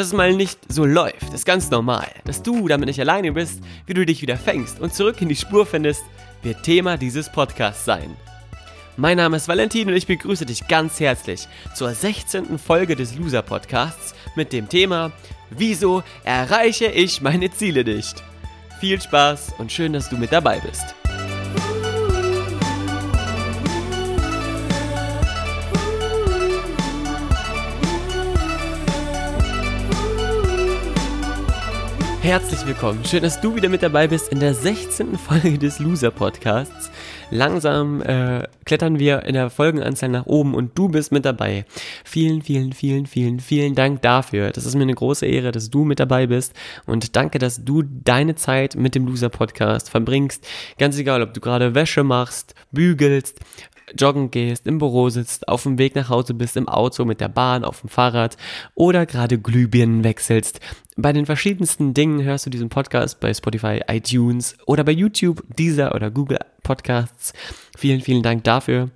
Dass es mal nicht so läuft, ist ganz normal. Dass du damit nicht alleine bist, wie du dich wieder fängst und zurück in die Spur findest, wird Thema dieses Podcasts sein. Mein Name ist Valentin und ich begrüße dich ganz herzlich zur 16. Folge des Loser Podcasts mit dem Thema Wieso erreiche ich meine Ziele nicht? Viel Spaß und schön, dass du mit dabei bist. Herzlich willkommen. Schön, dass du wieder mit dabei bist in der 16. Folge des Loser Podcasts. Langsam äh, klettern wir in der Folgenanzahl nach oben und du bist mit dabei. Vielen, vielen, vielen, vielen, vielen Dank dafür. Das ist mir eine große Ehre, dass du mit dabei bist und danke, dass du deine Zeit mit dem Loser Podcast verbringst. Ganz egal, ob du gerade Wäsche machst, bügelst, joggen gehst, im Büro sitzt, auf dem Weg nach Hause bist, im Auto, mit der Bahn, auf dem Fahrrad oder gerade Glühbirnen wechselst. Bei den verschiedensten Dingen hörst du diesen Podcast bei Spotify, iTunes oder bei YouTube, Deezer oder Google Podcasts. Vielen, vielen Dank dafür.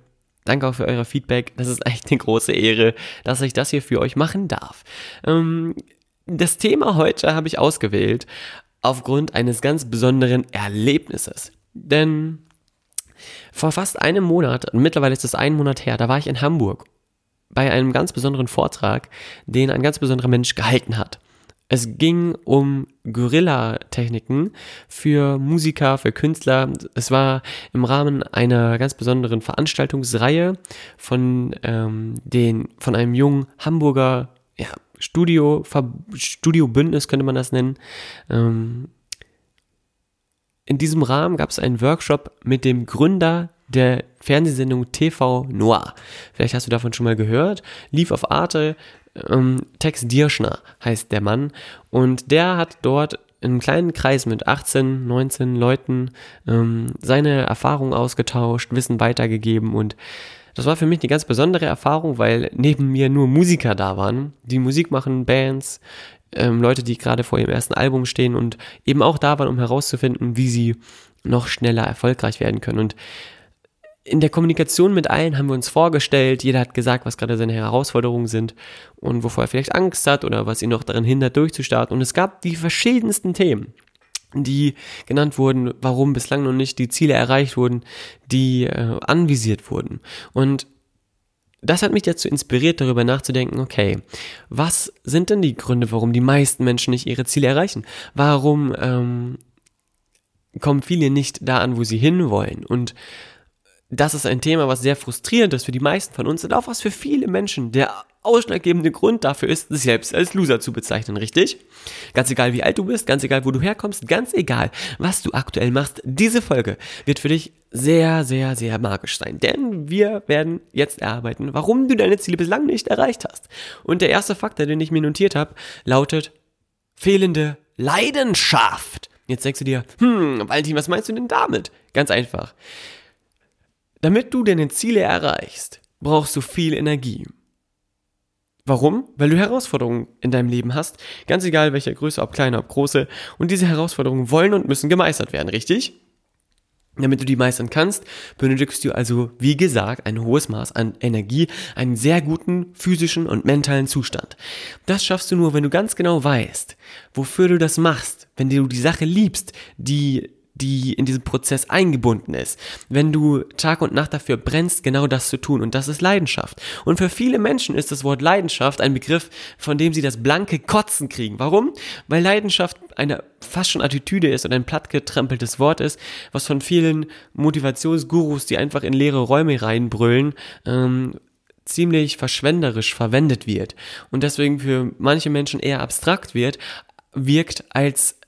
Danke auch für euer Feedback. Das ist echt eine große Ehre, dass ich das hier für euch machen darf. Ähm, das Thema heute habe ich ausgewählt aufgrund eines ganz besonderen Erlebnisses. Denn vor fast einem Monat, mittlerweile ist es ein Monat her, da war ich in Hamburg bei einem ganz besonderen Vortrag, den ein ganz besonderer Mensch gehalten hat. Es ging um Gorilla-Techniken für Musiker, für Künstler. Es war im Rahmen einer ganz besonderen Veranstaltungsreihe von ähm, den von einem jungen Hamburger ja, Studio Studio Bündnis könnte man das nennen. Ähm, in diesem Rahmen gab es einen Workshop mit dem Gründer der Fernsehsendung TV Noir. Vielleicht hast du davon schon mal gehört. Lief auf Arte. Ähm, Tex Dirschner heißt der Mann. Und der hat dort in einem kleinen Kreis mit 18, 19 Leuten ähm, seine Erfahrungen ausgetauscht, Wissen weitergegeben und das war für mich eine ganz besondere Erfahrung, weil neben mir nur Musiker da waren, die Musik machen, Bands, ähm, Leute, die gerade vor ihrem ersten Album stehen und eben auch da waren, um herauszufinden, wie sie noch schneller erfolgreich werden können. Und in der Kommunikation mit allen haben wir uns vorgestellt, jeder hat gesagt, was gerade seine Herausforderungen sind und wovor er vielleicht Angst hat oder was ihn noch daran hindert, durchzustarten. Und es gab die verschiedensten Themen, die genannt wurden, warum bislang noch nicht die Ziele erreicht wurden, die äh, anvisiert wurden. Und das hat mich dazu inspiriert, darüber nachzudenken, okay, was sind denn die Gründe, warum die meisten Menschen nicht ihre Ziele erreichen? Warum ähm, kommen viele nicht da an, wo sie hinwollen? Und das ist ein Thema, was sehr frustrierend ist für die meisten von uns und auch was für viele Menschen der ausschlaggebende Grund dafür ist, sich selbst als Loser zu bezeichnen, richtig? Ganz egal, wie alt du bist, ganz egal, wo du herkommst, ganz egal, was du aktuell machst, diese Folge wird für dich sehr, sehr, sehr magisch sein. Denn wir werden jetzt erarbeiten, warum du deine Ziele bislang nicht erreicht hast. Und der erste Faktor, den ich mir notiert habe, lautet fehlende Leidenschaft. Jetzt denkst du dir, hm, Valentin, was meinst du denn damit? Ganz einfach. Damit du deine Ziele erreichst, brauchst du viel Energie. Warum? Weil du Herausforderungen in deinem Leben hast, ganz egal welcher Größe, ob kleine, ob große, und diese Herausforderungen wollen und müssen gemeistert werden, richtig? Damit du die meistern kannst, benötigst du also, wie gesagt, ein hohes Maß an Energie, einen sehr guten physischen und mentalen Zustand. Das schaffst du nur, wenn du ganz genau weißt, wofür du das machst, wenn du die Sache liebst, die die in diesem Prozess eingebunden ist. Wenn du Tag und Nacht dafür brennst, genau das zu tun. Und das ist Leidenschaft. Und für viele Menschen ist das Wort Leidenschaft ein Begriff, von dem sie das blanke Kotzen kriegen. Warum? Weil Leidenschaft eine fast schon Attitüde ist und ein plattgetrampeltes Wort ist, was von vielen Motivationsgurus, die einfach in leere Räume reinbrüllen, ähm, ziemlich verschwenderisch verwendet wird und deswegen für manche Menschen eher abstrakt wird, wirkt als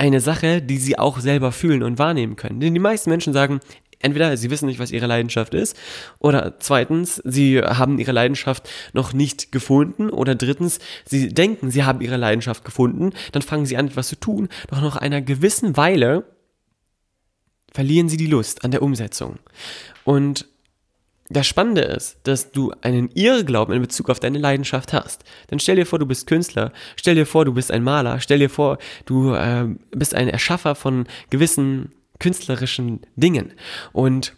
eine Sache, die sie auch selber fühlen und wahrnehmen können. Denn die meisten Menschen sagen, Entweder sie wissen nicht, was ihre Leidenschaft ist, oder zweitens, sie haben ihre Leidenschaft noch nicht gefunden, oder drittens, sie denken, sie haben ihre Leidenschaft gefunden, dann fangen sie an, etwas zu tun, doch nach einer gewissen Weile verlieren sie die Lust an der Umsetzung. Und das Spannende ist, dass du einen Irrglauben in Bezug auf deine Leidenschaft hast. Dann stell dir vor, du bist Künstler, stell dir vor, du bist ein Maler, stell dir vor, du äh, bist ein Erschaffer von gewissen künstlerischen Dingen. Und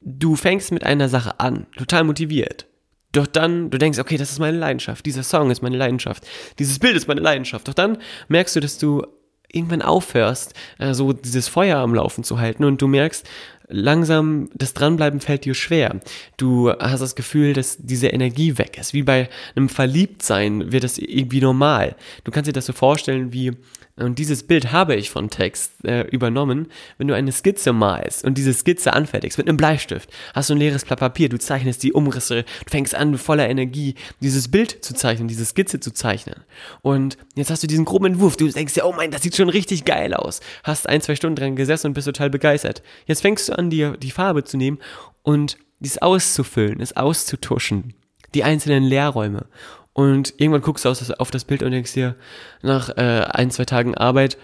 du fängst mit einer Sache an, total motiviert. Doch dann, du denkst, okay, das ist meine Leidenschaft, dieser Song ist meine Leidenschaft, dieses Bild ist meine Leidenschaft. Doch dann merkst du, dass du irgendwann aufhörst, äh, so dieses Feuer am Laufen zu halten und du merkst, langsam das Dranbleiben fällt dir schwer. Du hast das Gefühl, dass diese Energie weg ist. Wie bei einem Verliebtsein wird das irgendwie normal. Du kannst dir das so vorstellen wie und dieses Bild habe ich von Text äh, übernommen. Wenn du eine Skizze malst und diese Skizze anfertigst mit einem Bleistift, hast du ein leeres Blatt Papier, du zeichnest die Umrisse, du fängst an, voller Energie dieses Bild zu zeichnen, diese Skizze zu zeichnen. Und jetzt hast du diesen groben Entwurf, du denkst ja, oh mein, das sieht schon richtig geil aus. Hast ein, zwei Stunden dran gesessen und bist total begeistert. Jetzt fängst du an, dir die Farbe zu nehmen und dies auszufüllen, es auszutuschen. Die einzelnen Leerräume. Und irgendwann guckst du auf das Bild und denkst dir, nach äh, ein, zwei Tagen Arbeit,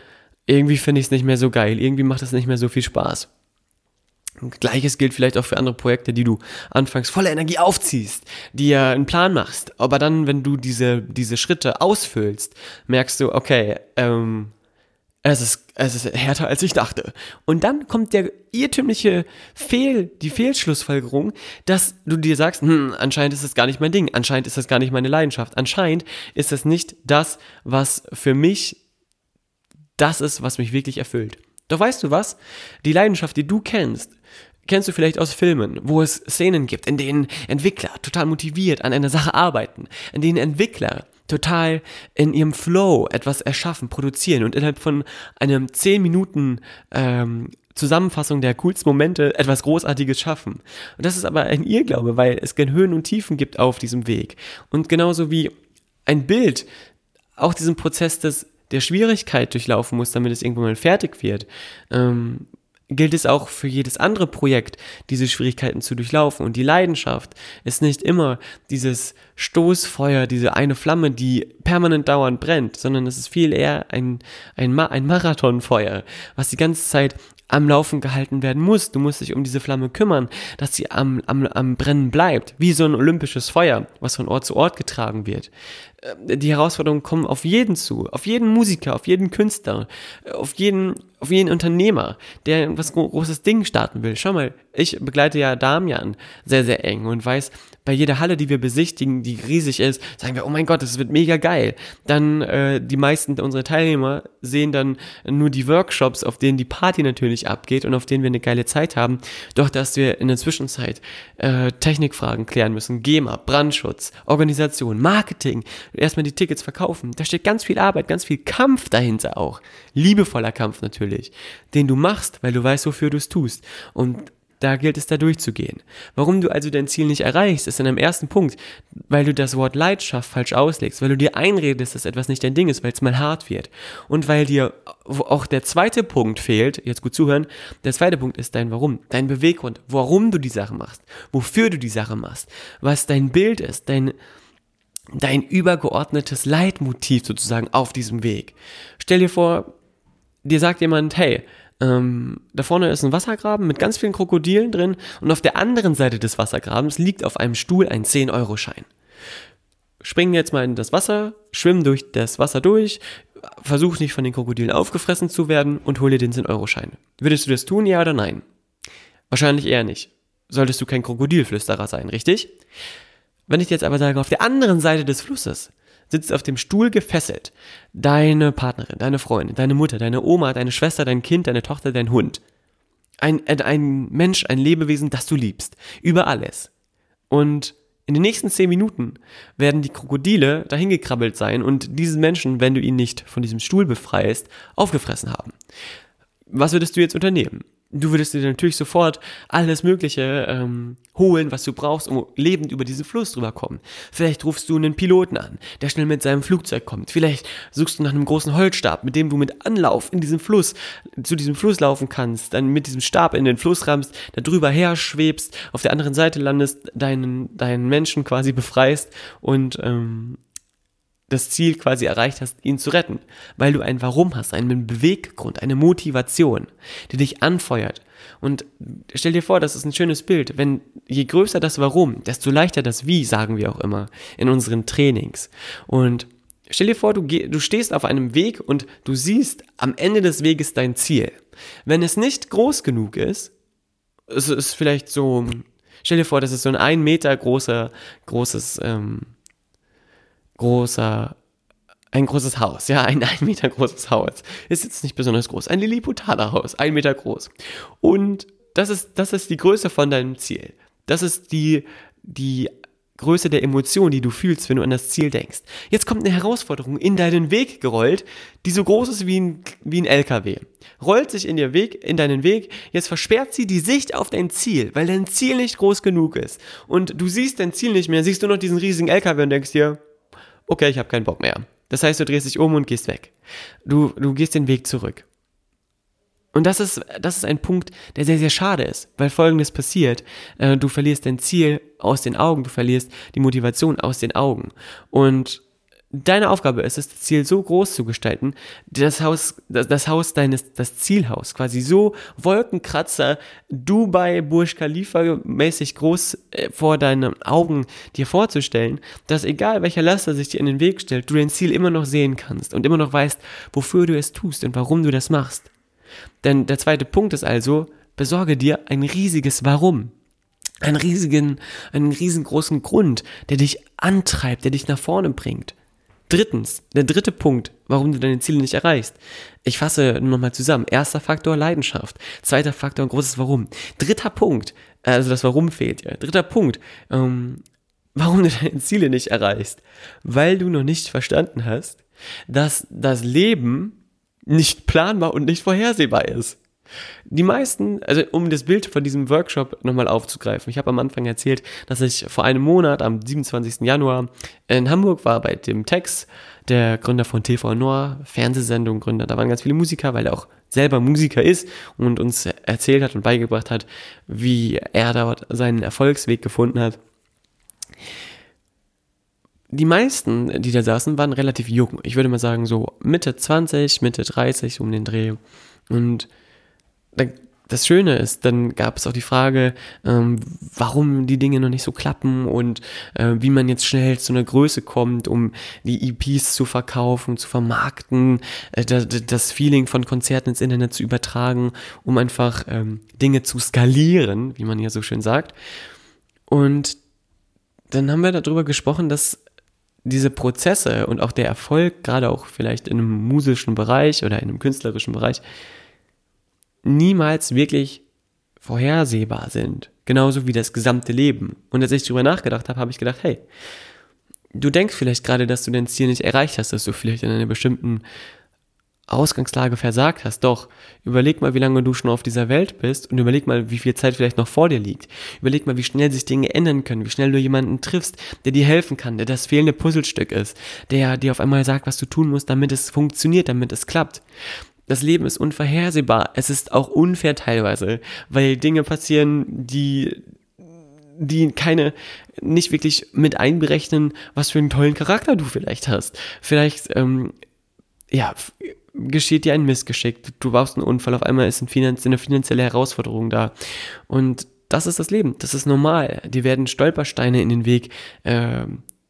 irgendwie finde ich es nicht mehr so geil, irgendwie macht es nicht mehr so viel Spaß. Gleiches gilt vielleicht auch für andere Projekte, die du anfangs voller Energie aufziehst, dir einen Plan machst. Aber dann, wenn du diese, diese Schritte ausfüllst, merkst du, okay, ähm, es ist, es ist härter als ich dachte. Und dann kommt der irrtümliche Fehl, die Fehlschlussfolgerung, dass du dir sagst, hm, anscheinend ist das gar nicht mein Ding, anscheinend ist das gar nicht meine Leidenschaft, anscheinend ist das nicht das, was für mich das ist, was mich wirklich erfüllt. Doch weißt du was? Die Leidenschaft, die du kennst, kennst du vielleicht aus Filmen, wo es Szenen gibt, in denen Entwickler total motiviert an einer Sache arbeiten, in denen Entwickler total in ihrem Flow etwas erschaffen, produzieren und innerhalb von einem 10 Minuten ähm, Zusammenfassung der coolsten Momente etwas Großartiges schaffen. Und das ist aber ein Irrglaube, weil es gen Höhen und Tiefen gibt auf diesem Weg. Und genauso wie ein Bild auch diesen Prozess des der Schwierigkeit durchlaufen muss, damit es irgendwann mal fertig wird. Ähm, gilt es auch für jedes andere Projekt, diese Schwierigkeiten zu durchlaufen. Und die Leidenschaft ist nicht immer dieses Stoßfeuer, diese eine Flamme, die permanent dauernd brennt, sondern es ist viel eher ein, ein, Ma ein Marathonfeuer, was die ganze Zeit am Laufen gehalten werden muss. Du musst dich um diese Flamme kümmern, dass sie am, am, am Brennen bleibt, wie so ein olympisches Feuer, was von Ort zu Ort getragen wird. Äh, die Herausforderungen kommen auf jeden zu, auf jeden Musiker, auf jeden Künstler, auf jeden, auf jeden Unternehmer, der was großes Ding starten will. Schau mal, ich begleite ja Damian sehr, sehr eng und weiß, bei jeder Halle, die wir besichtigen, die riesig ist, sagen wir, oh mein Gott, das wird mega geil. Dann äh, die meisten unserer Teilnehmer sehen dann nur die Workshops, auf denen die Party natürlich abgeht und auf denen wir eine geile Zeit haben. Doch dass wir in der Zwischenzeit äh, Technikfragen klären müssen, GEMA, Brandschutz, Organisation, Marketing, erstmal die Tickets verkaufen. Da steht ganz viel Arbeit, ganz viel Kampf dahinter auch. Liebevoller Kampf natürlich, den du machst, weil du weißt, wofür du es tust. Und da gilt es da durchzugehen. Warum du also dein Ziel nicht erreichst, ist in einem ersten Punkt, weil du das Wort Leidenschaft falsch auslegst, weil du dir einredest, dass etwas nicht dein Ding ist, weil es mal hart wird. Und weil dir auch der zweite Punkt fehlt, jetzt gut zuhören, der zweite Punkt ist dein Warum, dein Beweggrund, warum du die Sache machst, wofür du die Sache machst, was dein Bild ist, dein, dein übergeordnetes Leitmotiv sozusagen auf diesem Weg. Stell dir vor, dir sagt jemand, hey, ähm, da vorne ist ein Wassergraben mit ganz vielen Krokodilen drin und auf der anderen Seite des Wassergrabens liegt auf einem Stuhl ein 10-Euro-Schein. Springen jetzt mal in das Wasser, schwimmen durch das Wasser durch, versuch nicht von den Krokodilen aufgefressen zu werden und hol dir den 10-Euro-Schein. Würdest du das tun, ja oder nein? Wahrscheinlich eher nicht. Solltest du kein Krokodilflüsterer sein, richtig? Wenn ich jetzt aber sage, auf der anderen Seite des Flusses sitzt auf dem Stuhl gefesselt. Deine Partnerin, deine Freundin, deine Mutter, deine Oma, deine Schwester, dein Kind, deine Tochter, dein Hund. Ein, ein Mensch, ein Lebewesen, das du liebst. Über alles. Und in den nächsten zehn Minuten werden die Krokodile dahin gekrabbelt sein und diesen Menschen, wenn du ihn nicht von diesem Stuhl befreist, aufgefressen haben. Was würdest du jetzt unternehmen? Du würdest dir natürlich sofort alles Mögliche ähm, holen, was du brauchst, um lebend über diesen Fluss drüber kommen. Vielleicht rufst du einen Piloten an, der schnell mit seinem Flugzeug kommt. Vielleicht suchst du nach einem großen Holzstab, mit dem du mit Anlauf in diesem Fluss, zu diesem Fluss laufen kannst, dann mit diesem Stab in den Fluss rammst, da drüber her schwebst, auf der anderen Seite landest, deinen, deinen Menschen quasi befreist und ähm, das Ziel quasi erreicht hast, ihn zu retten, weil du ein Warum hast, einen Beweggrund, eine Motivation, die dich anfeuert. Und stell dir vor, das ist ein schönes Bild. Wenn je größer das Warum, desto leichter das Wie, sagen wir auch immer in unseren Trainings. Und stell dir vor, du, du stehst auf einem Weg und du siehst am Ende des Weges dein Ziel. Wenn es nicht groß genug ist, es ist vielleicht so, stell dir vor, das ist so ein ein Meter großer, großes ähm, großer, ein großes Haus, ja, ein ein Meter großes Haus. Ist jetzt nicht besonders groß. Ein Lilliputaner Haus, ein Meter groß. Und das ist, das ist die Größe von deinem Ziel. Das ist die, die Größe der Emotion, die du fühlst, wenn du an das Ziel denkst. Jetzt kommt eine Herausforderung in deinen Weg gerollt, die so groß ist wie ein, wie ein LKW. Rollt sich in, dir Weg, in deinen Weg, jetzt versperrt sie die Sicht auf dein Ziel, weil dein Ziel nicht groß genug ist. Und du siehst dein Ziel nicht mehr, siehst du noch diesen riesigen LKW und denkst dir, okay, ich habe keinen Bock mehr. Das heißt, du drehst dich um und gehst weg. Du, du gehst den Weg zurück. Und das ist, das ist ein Punkt, der sehr, sehr schade ist, weil folgendes passiert. Äh, du verlierst dein Ziel aus den Augen, du verlierst die Motivation aus den Augen. Und Deine Aufgabe ist es, das Ziel so groß zu gestalten, das Haus, das, das Haus deines, das Zielhaus, quasi so Wolkenkratzer, Dubai, Burj Khalifa mäßig groß äh, vor deinen Augen dir vorzustellen, dass egal welcher Laster sich dir in den Weg stellt, du dein Ziel immer noch sehen kannst und immer noch weißt, wofür du es tust und warum du das machst. Denn der zweite Punkt ist also, besorge dir ein riesiges Warum einen riesigen, einen riesengroßen Grund, der dich antreibt, der dich nach vorne bringt. Drittens, der dritte Punkt, warum du deine Ziele nicht erreichst. Ich fasse nochmal zusammen. Erster Faktor Leidenschaft. Zweiter Faktor ein großes Warum. Dritter Punkt, also das Warum fehlt ja. Dritter Punkt, ähm, warum du deine Ziele nicht erreichst. Weil du noch nicht verstanden hast, dass das Leben nicht planbar und nicht vorhersehbar ist. Die meisten, also um das Bild von diesem Workshop nochmal aufzugreifen, ich habe am Anfang erzählt, dass ich vor einem Monat, am 27. Januar, in Hamburg war bei dem Tex, der Gründer von TV Noir, Fernsehsendung Gründer. Da waren ganz viele Musiker, weil er auch selber Musiker ist und uns erzählt hat und beigebracht hat, wie er dort seinen Erfolgsweg gefunden hat. Die meisten, die da saßen, waren relativ jung. Ich würde mal sagen so Mitte 20, Mitte 30 um den Dreh. Und das Schöne ist, dann gab es auch die Frage, ähm, warum die Dinge noch nicht so klappen und äh, wie man jetzt schnell zu einer Größe kommt, um die EPs zu verkaufen, zu vermarkten, äh, das, das, Feeling von Konzerten ins Internet zu übertragen, um einfach ähm, Dinge zu skalieren, wie man ja so schön sagt. Und dann haben wir darüber gesprochen, dass diese Prozesse und auch der Erfolg, gerade auch vielleicht in einem musischen Bereich oder in einem künstlerischen Bereich, niemals wirklich vorhersehbar sind. Genauso wie das gesamte Leben. Und als ich darüber nachgedacht habe, habe ich gedacht, hey, du denkst vielleicht gerade, dass du dein Ziel nicht erreicht hast, dass du vielleicht in einer bestimmten Ausgangslage versagt hast. Doch, überleg mal, wie lange du schon auf dieser Welt bist und überleg mal, wie viel Zeit vielleicht noch vor dir liegt. Überleg mal, wie schnell sich Dinge ändern können, wie schnell du jemanden triffst, der dir helfen kann, der das fehlende Puzzlestück ist, der dir auf einmal sagt, was du tun musst, damit es funktioniert, damit es klappt das Leben ist unvorhersehbar. Es ist auch unfair teilweise, weil Dinge passieren, die die keine nicht wirklich mit einberechnen, was für einen tollen Charakter du vielleicht hast. Vielleicht ähm, ja geschieht dir ein Missgeschick, du baust einen Unfall, auf einmal ist ein Finanz eine finanzielle Herausforderung da und das ist das Leben, das ist normal. Dir werden Stolpersteine in den Weg äh,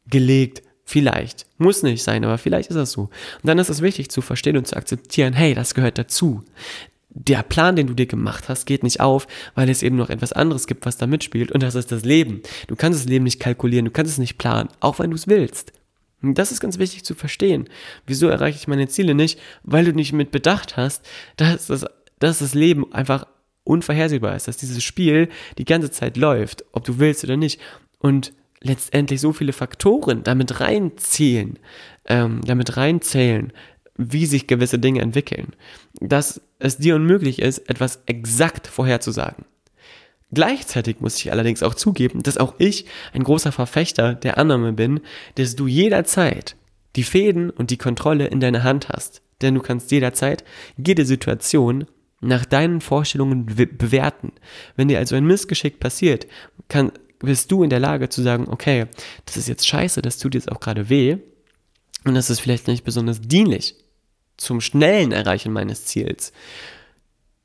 gelegt, Vielleicht. Muss nicht sein, aber vielleicht ist das so. Und dann ist es wichtig zu verstehen und zu akzeptieren, hey, das gehört dazu. Der Plan, den du dir gemacht hast, geht nicht auf, weil es eben noch etwas anderes gibt, was da mitspielt. Und das ist das Leben. Du kannst das Leben nicht kalkulieren, du kannst es nicht planen, auch wenn du es willst. Und das ist ganz wichtig zu verstehen. Wieso erreiche ich meine Ziele nicht? Weil du nicht mit bedacht hast, dass das, dass das Leben einfach unvorhersehbar ist, dass dieses Spiel die ganze Zeit läuft, ob du willst oder nicht. Und letztendlich so viele Faktoren damit reinziehen, ähm, damit reinzählen, wie sich gewisse Dinge entwickeln, dass es dir unmöglich ist, etwas exakt vorherzusagen. Gleichzeitig muss ich allerdings auch zugeben, dass auch ich ein großer Verfechter der Annahme bin, dass du jederzeit die Fäden und die Kontrolle in deiner Hand hast. Denn du kannst jederzeit jede Situation nach deinen Vorstellungen bewerten. Wenn dir also ein Missgeschick passiert, kann, bist du in der Lage zu sagen, okay, das ist jetzt scheiße, das tut jetzt auch gerade weh und das ist vielleicht nicht besonders dienlich zum schnellen Erreichen meines Ziels.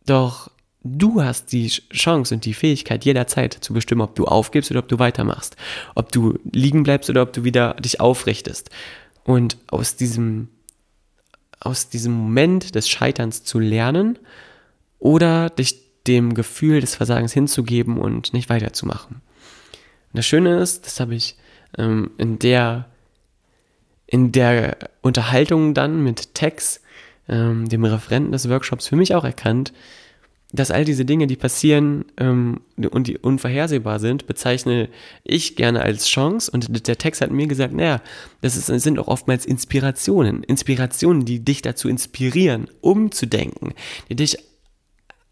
Doch du hast die Chance und die Fähigkeit jederzeit zu bestimmen, ob du aufgibst oder ob du weitermachst, ob du liegen bleibst oder ob du wieder dich aufrichtest. Und aus diesem aus diesem Moment des Scheiterns zu lernen oder dich dem Gefühl des Versagens hinzugeben und nicht weiterzumachen. Das Schöne ist, das habe ich ähm, in der in der Unterhaltung dann mit Tex, ähm, dem Referenten des Workshops, für mich auch erkannt, dass all diese Dinge, die passieren ähm, und die unvorhersehbar sind, bezeichne ich gerne als Chance. Und der Text hat mir gesagt, naja, das ist, sind auch oftmals Inspirationen. Inspirationen, die dich dazu inspirieren, umzudenken, die dich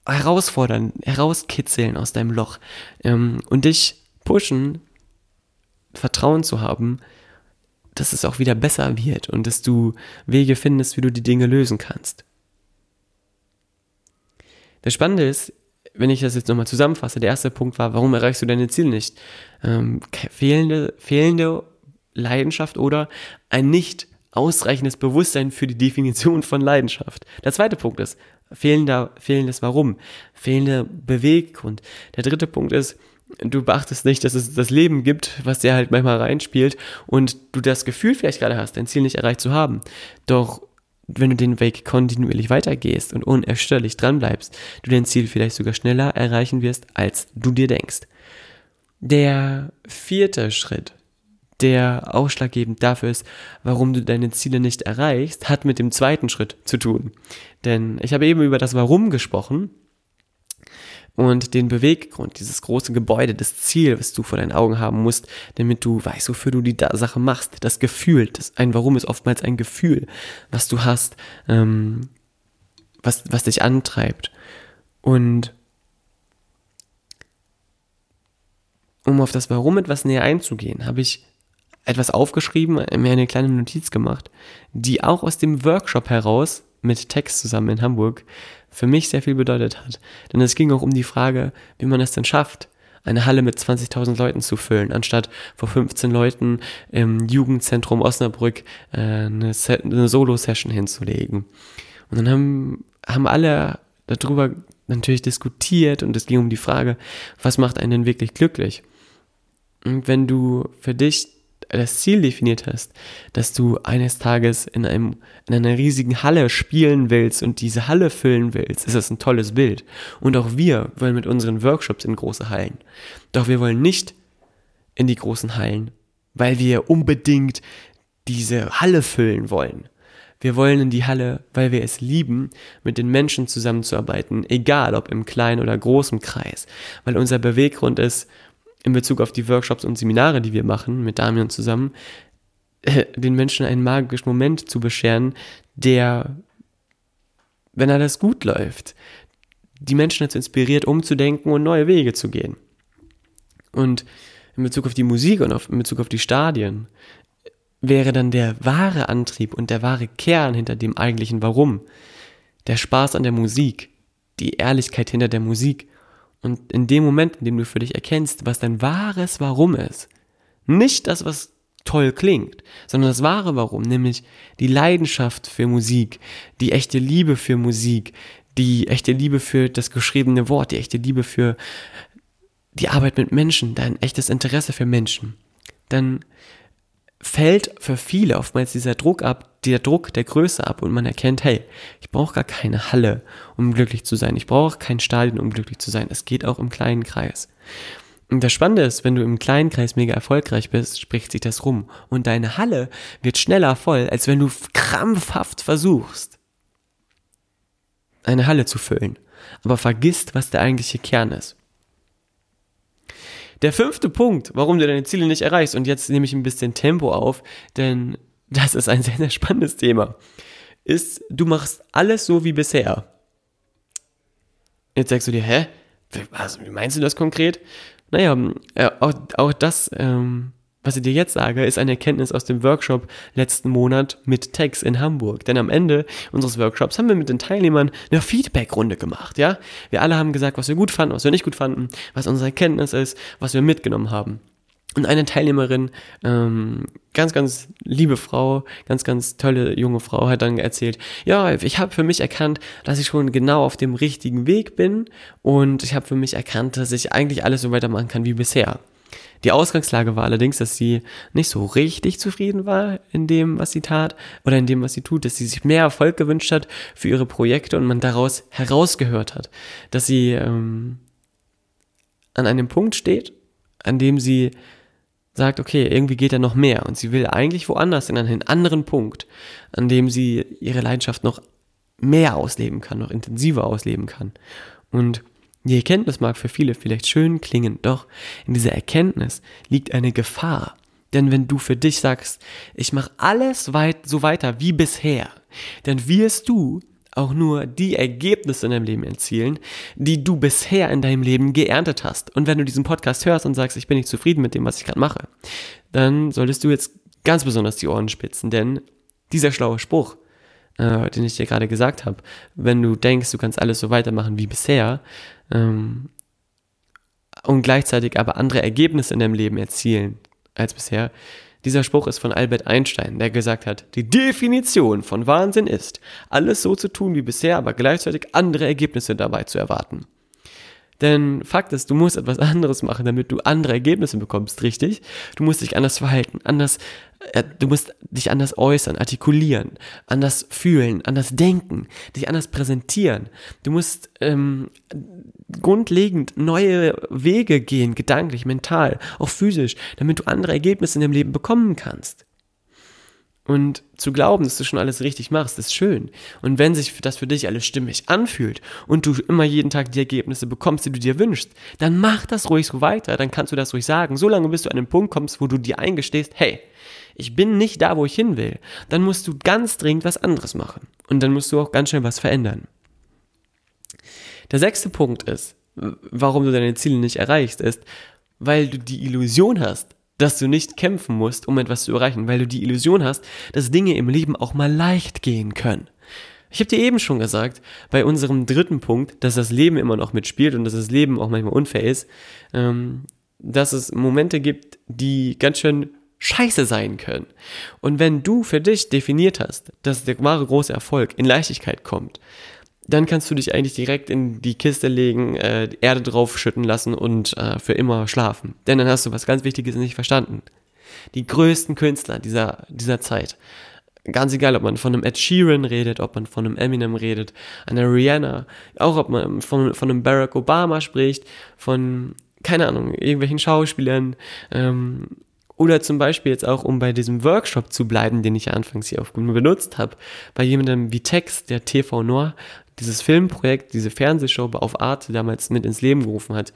herausfordern, herauskitzeln aus deinem Loch ähm, und dich pushen, Vertrauen zu haben, dass es auch wieder besser wird und dass du Wege findest, wie du die Dinge lösen kannst. Das Spannende ist, wenn ich das jetzt nochmal zusammenfasse, der erste Punkt war, warum erreichst du deine Ziele nicht? Ähm, fehlende, fehlende Leidenschaft oder ein nicht ausreichendes Bewusstsein für die Definition von Leidenschaft. Der zweite Punkt ist fehlender, fehlendes Warum, fehlender Beweggrund. Der dritte Punkt ist, du beachtest nicht, dass es das Leben gibt, was dir halt manchmal reinspielt und du das Gefühl vielleicht gerade hast, dein Ziel nicht erreicht zu haben. Doch wenn du den Weg kontinuierlich weitergehst und unerschütterlich dranbleibst, du dein Ziel vielleicht sogar schneller erreichen wirst, als du dir denkst. Der vierte Schritt, der ausschlaggebend dafür ist, warum du deine Ziele nicht erreichst, hat mit dem zweiten Schritt zu tun. Denn ich habe eben über das Warum gesprochen und den Beweggrund, dieses große Gebäude, das Ziel, was du vor deinen Augen haben musst, damit du weißt, wofür du die Sache machst. Das Gefühl, das ein Warum ist oftmals ein Gefühl, was du hast, ähm, was, was dich antreibt. Und um auf das Warum etwas näher einzugehen, habe ich etwas aufgeschrieben, mir eine kleine Notiz gemacht, die auch aus dem Workshop heraus mit Text zusammen in Hamburg für mich sehr viel bedeutet hat. Denn es ging auch um die Frage, wie man es denn schafft, eine Halle mit 20.000 Leuten zu füllen, anstatt vor 15 Leuten im Jugendzentrum Osnabrück äh, eine, eine Solo-Session hinzulegen. Und dann haben, haben alle darüber natürlich diskutiert und es ging um die Frage, was macht einen denn wirklich glücklich? Und wenn du für dich das Ziel definiert hast, dass du eines Tages in, einem, in einer riesigen Halle spielen willst und diese Halle füllen willst, ist das ein tolles Bild. Und auch wir wollen mit unseren Workshops in große Hallen. Doch wir wollen nicht in die großen Hallen, weil wir unbedingt diese Halle füllen wollen. Wir wollen in die Halle, weil wir es lieben, mit den Menschen zusammenzuarbeiten, egal ob im kleinen oder großen Kreis, weil unser Beweggrund ist, in Bezug auf die Workshops und Seminare, die wir machen mit Damian zusammen, äh, den Menschen einen magischen Moment zu bescheren, der, wenn alles gut läuft, die Menschen dazu inspiriert, umzudenken und neue Wege zu gehen. Und in Bezug auf die Musik und auf, in Bezug auf die Stadien wäre dann der wahre Antrieb und der wahre Kern hinter dem eigentlichen Warum, der Spaß an der Musik, die Ehrlichkeit hinter der Musik und in dem Moment, in dem du für dich erkennst, was dein wahres Warum ist, nicht das, was toll klingt, sondern das wahre Warum, nämlich die Leidenschaft für Musik, die echte Liebe für Musik, die echte Liebe für das geschriebene Wort, die echte Liebe für die Arbeit mit Menschen, dein echtes Interesse für Menschen, dann fällt für viele oftmals dieser Druck ab, der Druck der Größe ab und man erkennt, hey, ich brauche gar keine Halle, um glücklich zu sein. Ich brauche kein Stadion, um glücklich zu sein. Es geht auch im kleinen Kreis. Und das Spannende ist, wenn du im kleinen Kreis mega erfolgreich bist, spricht sich das rum. Und deine Halle wird schneller voll, als wenn du krampfhaft versuchst, eine Halle zu füllen. Aber vergisst, was der eigentliche Kern ist. Der fünfte Punkt, warum du deine Ziele nicht erreichst, und jetzt nehme ich ein bisschen Tempo auf, denn das ist ein sehr, sehr spannendes Thema, ist, du machst alles so wie bisher. Jetzt sagst du dir, hä? Was, wie meinst du das konkret? Naja, äh, auch, auch das, ähm, was ich dir jetzt sage, ist eine Erkenntnis aus dem Workshop letzten Monat mit Tex in Hamburg. Denn am Ende unseres Workshops haben wir mit den Teilnehmern eine Feedback-Runde gemacht, ja? Wir alle haben gesagt, was wir gut fanden, was wir nicht gut fanden, was unsere Erkenntnis ist, was wir mitgenommen haben. Und eine Teilnehmerin, ähm, ganz, ganz liebe Frau, ganz, ganz tolle junge Frau, hat dann erzählt, ja, ich habe für mich erkannt, dass ich schon genau auf dem richtigen Weg bin und ich habe für mich erkannt, dass ich eigentlich alles so weitermachen kann wie bisher. Die Ausgangslage war allerdings, dass sie nicht so richtig zufrieden war in dem, was sie tat oder in dem, was sie tut, dass sie sich mehr Erfolg gewünscht hat für ihre Projekte und man daraus herausgehört hat, dass sie ähm, an einem Punkt steht, an dem sie sagt, okay, irgendwie geht da noch mehr und sie will eigentlich woanders in einen anderen Punkt, an dem sie ihre Leidenschaft noch mehr ausleben kann, noch intensiver ausleben kann. Und die Erkenntnis mag für viele vielleicht schön klingen, doch in dieser Erkenntnis liegt eine Gefahr. Denn wenn du für dich sagst, ich mache alles weit, so weiter wie bisher, dann wirst du auch nur die Ergebnisse in deinem Leben erzielen, die du bisher in deinem Leben geerntet hast. Und wenn du diesen Podcast hörst und sagst, ich bin nicht zufrieden mit dem, was ich gerade mache, dann solltest du jetzt ganz besonders die Ohren spitzen, denn dieser schlaue Spruch, äh, den ich dir gerade gesagt habe, wenn du denkst, du kannst alles so weitermachen wie bisher, ähm, und gleichzeitig aber andere Ergebnisse in deinem Leben erzielen als bisher, dieser Spruch ist von Albert Einstein, der gesagt hat, die Definition von Wahnsinn ist, alles so zu tun wie bisher, aber gleichzeitig andere Ergebnisse dabei zu erwarten. Denn Fakt ist, du musst etwas anderes machen, damit du andere Ergebnisse bekommst, richtig? Du musst dich anders verhalten, anders, äh, du musst dich anders äußern, artikulieren, anders fühlen, anders denken, dich anders präsentieren. Du musst ähm, grundlegend neue Wege gehen, gedanklich, mental, auch physisch, damit du andere Ergebnisse in deinem Leben bekommen kannst. Und zu glauben, dass du schon alles richtig machst, ist schön. Und wenn sich das für dich alles stimmig anfühlt und du immer jeden Tag die Ergebnisse bekommst, die du dir wünschst, dann mach das ruhig so weiter, dann kannst du das ruhig sagen, solange bis du an den Punkt kommst, wo du dir eingestehst, hey, ich bin nicht da, wo ich hin will, dann musst du ganz dringend was anderes machen. Und dann musst du auch ganz schnell was verändern. Der sechste Punkt ist, warum du deine Ziele nicht erreichst, ist, weil du die Illusion hast, dass du nicht kämpfen musst, um etwas zu erreichen, weil du die Illusion hast, dass Dinge im Leben auch mal leicht gehen können. Ich habe dir eben schon gesagt, bei unserem dritten Punkt, dass das Leben immer noch mitspielt und dass das Leben auch manchmal unfair ist, ähm, dass es Momente gibt, die ganz schön scheiße sein können. Und wenn du für dich definiert hast, dass der wahre große Erfolg in Leichtigkeit kommt, dann kannst du dich eigentlich direkt in die Kiste legen, äh, Erde draufschütten lassen und äh, für immer schlafen. Denn dann hast du was ganz Wichtiges nicht verstanden. Die größten Künstler dieser, dieser Zeit, ganz egal, ob man von einem Ed Sheeran redet, ob man von einem Eminem redet, einer Rihanna, auch ob man von, von einem Barack Obama spricht, von, keine Ahnung, irgendwelchen Schauspielern, ähm, oder zum Beispiel jetzt auch, um bei diesem Workshop zu bleiben, den ich ja anfangs hier auf benutzt habe, bei jemandem wie Tex, der TV Noir, dieses Filmprojekt, diese Fernsehshow auf Arte damals mit ins Leben gerufen hat,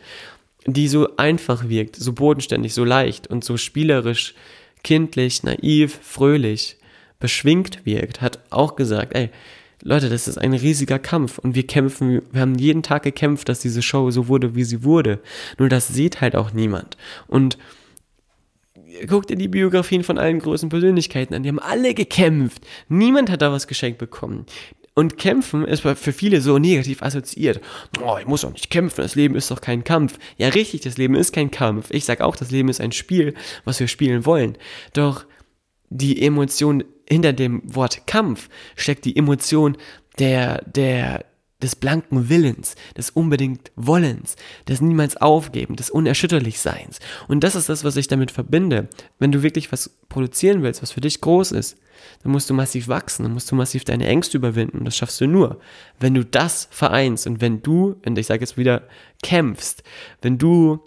die so einfach wirkt, so bodenständig, so leicht und so spielerisch, kindlich, naiv, fröhlich, beschwingt wirkt, hat auch gesagt, ey, Leute, das ist ein riesiger Kampf und wir kämpfen, wir haben jeden Tag gekämpft, dass diese Show so wurde, wie sie wurde. Nur das sieht halt auch niemand. Und guck dir die Biografien von allen großen Persönlichkeiten an, die haben alle gekämpft. Niemand hat da was geschenkt bekommen. Und kämpfen ist für viele so negativ assoziiert. Oh, ich muss doch nicht kämpfen, das Leben ist doch kein Kampf. Ja, richtig, das Leben ist kein Kampf. Ich sag auch, das Leben ist ein Spiel, was wir spielen wollen. Doch die Emotion hinter dem Wort Kampf steckt die Emotion der, der, des blanken Willens, des unbedingt Wollens, des niemals Aufgeben, des Unerschütterlichseins. Und das ist das, was ich damit verbinde. Wenn du wirklich was produzieren willst, was für dich groß ist, dann musst du massiv wachsen, dann musst du massiv deine Ängste überwinden. Und das schaffst du nur, wenn du das vereinst und wenn du, und ich sage jetzt wieder, kämpfst, wenn du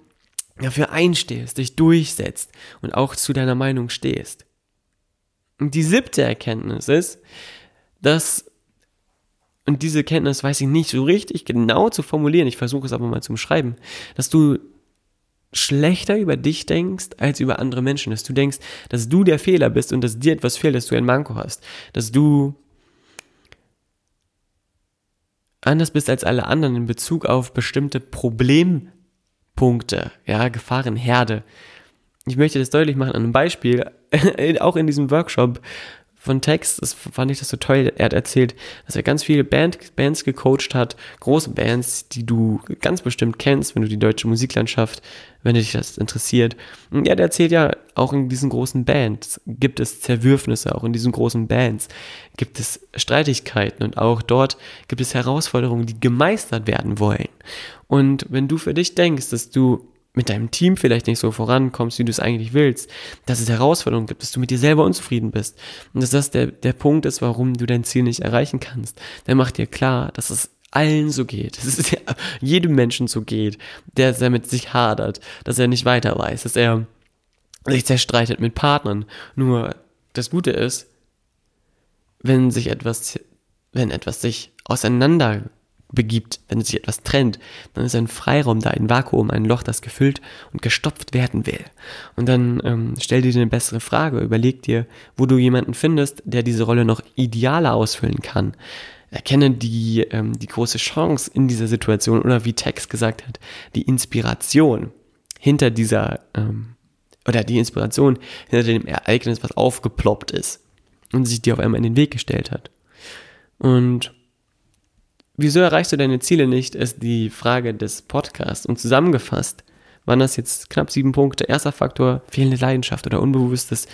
dafür einstehst, dich durchsetzt und auch zu deiner Meinung stehst. Und die siebte Erkenntnis ist, dass und diese Kenntnis weiß ich nicht so richtig genau zu formulieren, ich versuche es aber mal zu schreiben, dass du schlechter über dich denkst als über andere Menschen, dass du denkst, dass du der Fehler bist und dass dir etwas fehlt, dass du ein Manko hast, dass du anders bist als alle anderen in Bezug auf bestimmte Problempunkte, ja, Gefahrenherde. Ich möchte das deutlich machen an einem Beispiel. Auch in diesem Workshop von Text, das fand ich das so toll. Er hat erzählt, dass er ganz viele Band, Bands gecoacht hat, große Bands, die du ganz bestimmt kennst, wenn du die deutsche Musiklandschaft, wenn dich das interessiert. Und er hat erzählt ja, auch in diesen großen Bands gibt es Zerwürfnisse, auch in diesen großen Bands gibt es Streitigkeiten und auch dort gibt es Herausforderungen, die gemeistert werden wollen. Und wenn du für dich denkst, dass du mit deinem Team vielleicht nicht so vorankommst, wie du es eigentlich willst, dass es Herausforderungen gibt, dass du mit dir selber unzufrieden bist und dass das der, der Punkt ist, warum du dein Ziel nicht erreichen kannst, dann mach dir klar, dass es allen so geht, dass es jedem Menschen so geht, der damit sich hadert, dass er nicht weiter weiß, dass er sich zerstreitet mit Partnern. Nur das Gute ist, wenn sich etwas, wenn etwas sich auseinander begibt, wenn sich etwas trennt, dann ist ein Freiraum da, ein Vakuum, ein Loch, das gefüllt und gestopft werden will. Und dann ähm, stell dir eine bessere Frage, überleg dir, wo du jemanden findest, der diese Rolle noch idealer ausfüllen kann. Erkenne die, ähm, die große Chance in dieser Situation oder wie Tex gesagt hat, die Inspiration hinter dieser, ähm, oder die Inspiration hinter dem Ereignis, was aufgeploppt ist und sich dir auf einmal in den Weg gestellt hat. Und Wieso erreichst du deine Ziele nicht, ist die Frage des Podcasts. Und zusammengefasst waren das jetzt knapp sieben Punkte. Erster Faktor, fehlende Leidenschaft oder unbewusstes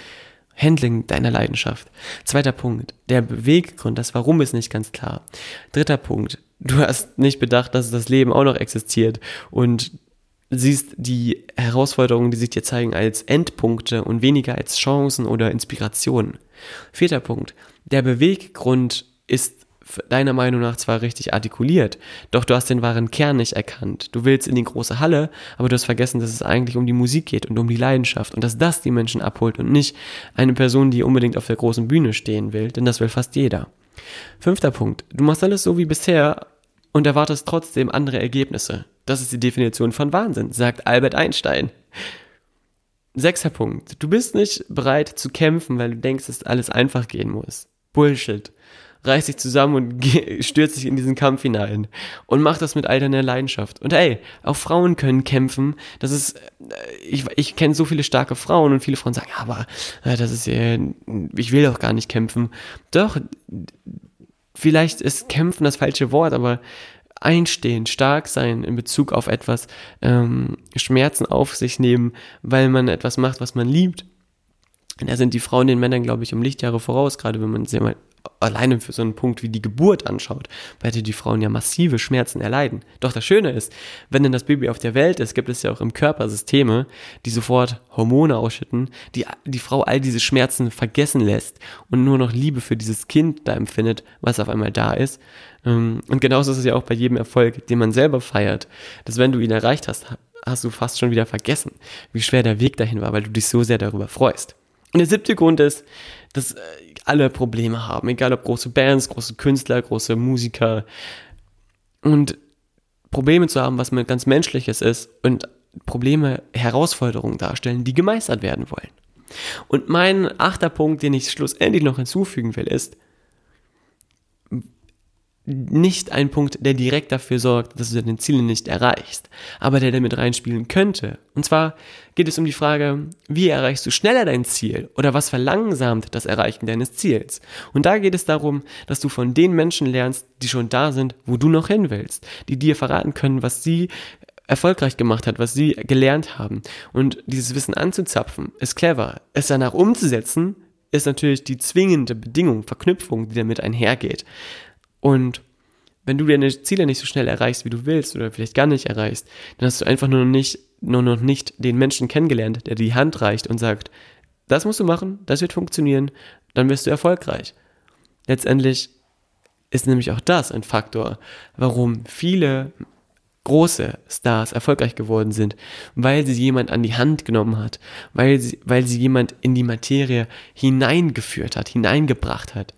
Handling deiner Leidenschaft. Zweiter Punkt, der Beweggrund, das Warum ist nicht ganz klar. Dritter Punkt, du hast nicht bedacht, dass das Leben auch noch existiert und siehst die Herausforderungen, die sich dir zeigen, als Endpunkte und weniger als Chancen oder Inspirationen. Vierter Punkt, der Beweggrund ist deiner Meinung nach zwar richtig artikuliert, doch du hast den wahren Kern nicht erkannt. Du willst in die große Halle, aber du hast vergessen, dass es eigentlich um die Musik geht und um die Leidenschaft und dass das die Menschen abholt und nicht eine Person, die unbedingt auf der großen Bühne stehen will, denn das will fast jeder. Fünfter Punkt. Du machst alles so wie bisher und erwartest trotzdem andere Ergebnisse. Das ist die Definition von Wahnsinn, sagt Albert Einstein. Sechster Punkt. Du bist nicht bereit zu kämpfen, weil du denkst, dass alles einfach gehen muss. Bullshit reißt sich zusammen und stürzt sich in diesen Kampf hinein und macht das mit all deiner Leidenschaft. Und ey, auch Frauen können kämpfen. Das ist, äh, ich, ich kenne so viele starke Frauen und viele Frauen sagen, ja, aber äh, das ist, ich will doch gar nicht kämpfen. Doch, vielleicht ist kämpfen das falsche Wort, aber einstehen, stark sein in Bezug auf etwas, ähm, Schmerzen auf sich nehmen, weil man etwas macht, was man liebt. Da sind die Frauen den Männern, glaube ich, um Lichtjahre voraus, gerade wenn man alleine für so einen Punkt wie die Geburt anschaut, bei die Frauen ja massive Schmerzen erleiden. Doch das Schöne ist, wenn denn das Baby auf der Welt ist, gibt es ja auch im Körper Systeme, die sofort Hormone ausschütten, die die Frau all diese Schmerzen vergessen lässt und nur noch Liebe für dieses Kind da empfindet, was auf einmal da ist. Ähm, und genauso ist es ja auch bei jedem Erfolg, den man selber feiert, dass wenn du ihn erreicht hast, hast du fast schon wieder vergessen, wie schwer der Weg dahin war, weil du dich so sehr darüber freust. Und der siebte Grund ist, dass äh, alle Probleme haben, egal ob große Bands, große Künstler, große Musiker. Und Probleme zu haben, was mit ganz Menschliches ist und Probleme, Herausforderungen darstellen, die gemeistert werden wollen. Und mein achter Punkt, den ich schlussendlich noch hinzufügen will, ist, nicht ein Punkt, der direkt dafür sorgt, dass du deine Ziele nicht erreichst, aber der damit reinspielen könnte. Und zwar geht es um die Frage, wie erreichst du schneller dein Ziel oder was verlangsamt das Erreichen deines Ziels? Und da geht es darum, dass du von den Menschen lernst, die schon da sind, wo du noch hin willst, die dir verraten können, was sie erfolgreich gemacht hat, was sie gelernt haben. Und dieses Wissen anzuzapfen, ist clever. Es danach umzusetzen, ist natürlich die zwingende Bedingung, Verknüpfung, die damit einhergeht. Und wenn du deine Ziele nicht so schnell erreichst, wie du willst, oder vielleicht gar nicht erreichst, dann hast du einfach nur noch nicht, nur noch nicht den Menschen kennengelernt, der die Hand reicht und sagt, das musst du machen, das wird funktionieren, dann wirst du erfolgreich. Letztendlich ist nämlich auch das ein Faktor, warum viele große Stars erfolgreich geworden sind, weil sie jemand an die Hand genommen hat, weil sie, weil sie jemand in die Materie hineingeführt hat, hineingebracht hat.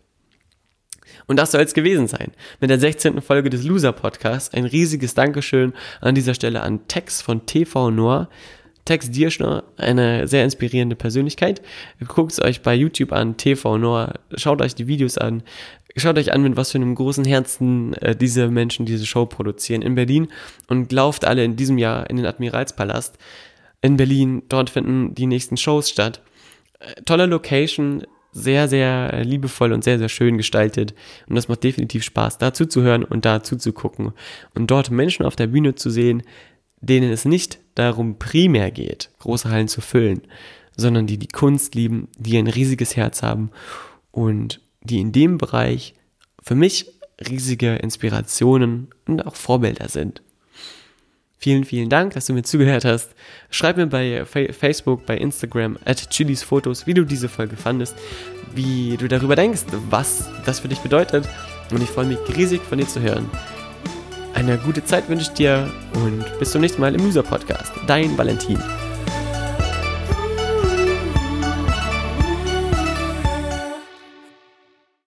Und das soll es gewesen sein. Mit der 16. Folge des Loser Podcasts ein riesiges Dankeschön an dieser Stelle an Tex von TV Noir. Tex Dierschner, eine sehr inspirierende Persönlichkeit. Guckt es euch bei YouTube an, TV Noir, schaut euch die Videos an, schaut euch an, mit was für einem großen Herzen äh, diese Menschen diese Show produzieren in Berlin und lauft alle in diesem Jahr in den Admiralspalast in Berlin. Dort finden die nächsten Shows statt. Äh, tolle Location, sehr, sehr liebevoll und sehr, sehr schön gestaltet. Und das macht definitiv Spaß, dazu zu hören und dazu zu gucken. Und dort Menschen auf der Bühne zu sehen, denen es nicht darum primär geht, große Hallen zu füllen, sondern die die Kunst lieben, die ein riesiges Herz haben und die in dem Bereich für mich riesige Inspirationen und auch Vorbilder sind. Vielen, vielen Dank, dass du mir zugehört hast. Schreib mir bei Facebook, bei Instagram, at Chilis Fotos, wie du diese Folge fandest, wie du darüber denkst, was das für dich bedeutet. Und ich freue mich riesig von dir zu hören. Eine gute Zeit wünsche ich dir und bis zum nächsten Mal im Loser Podcast. Dein Valentin.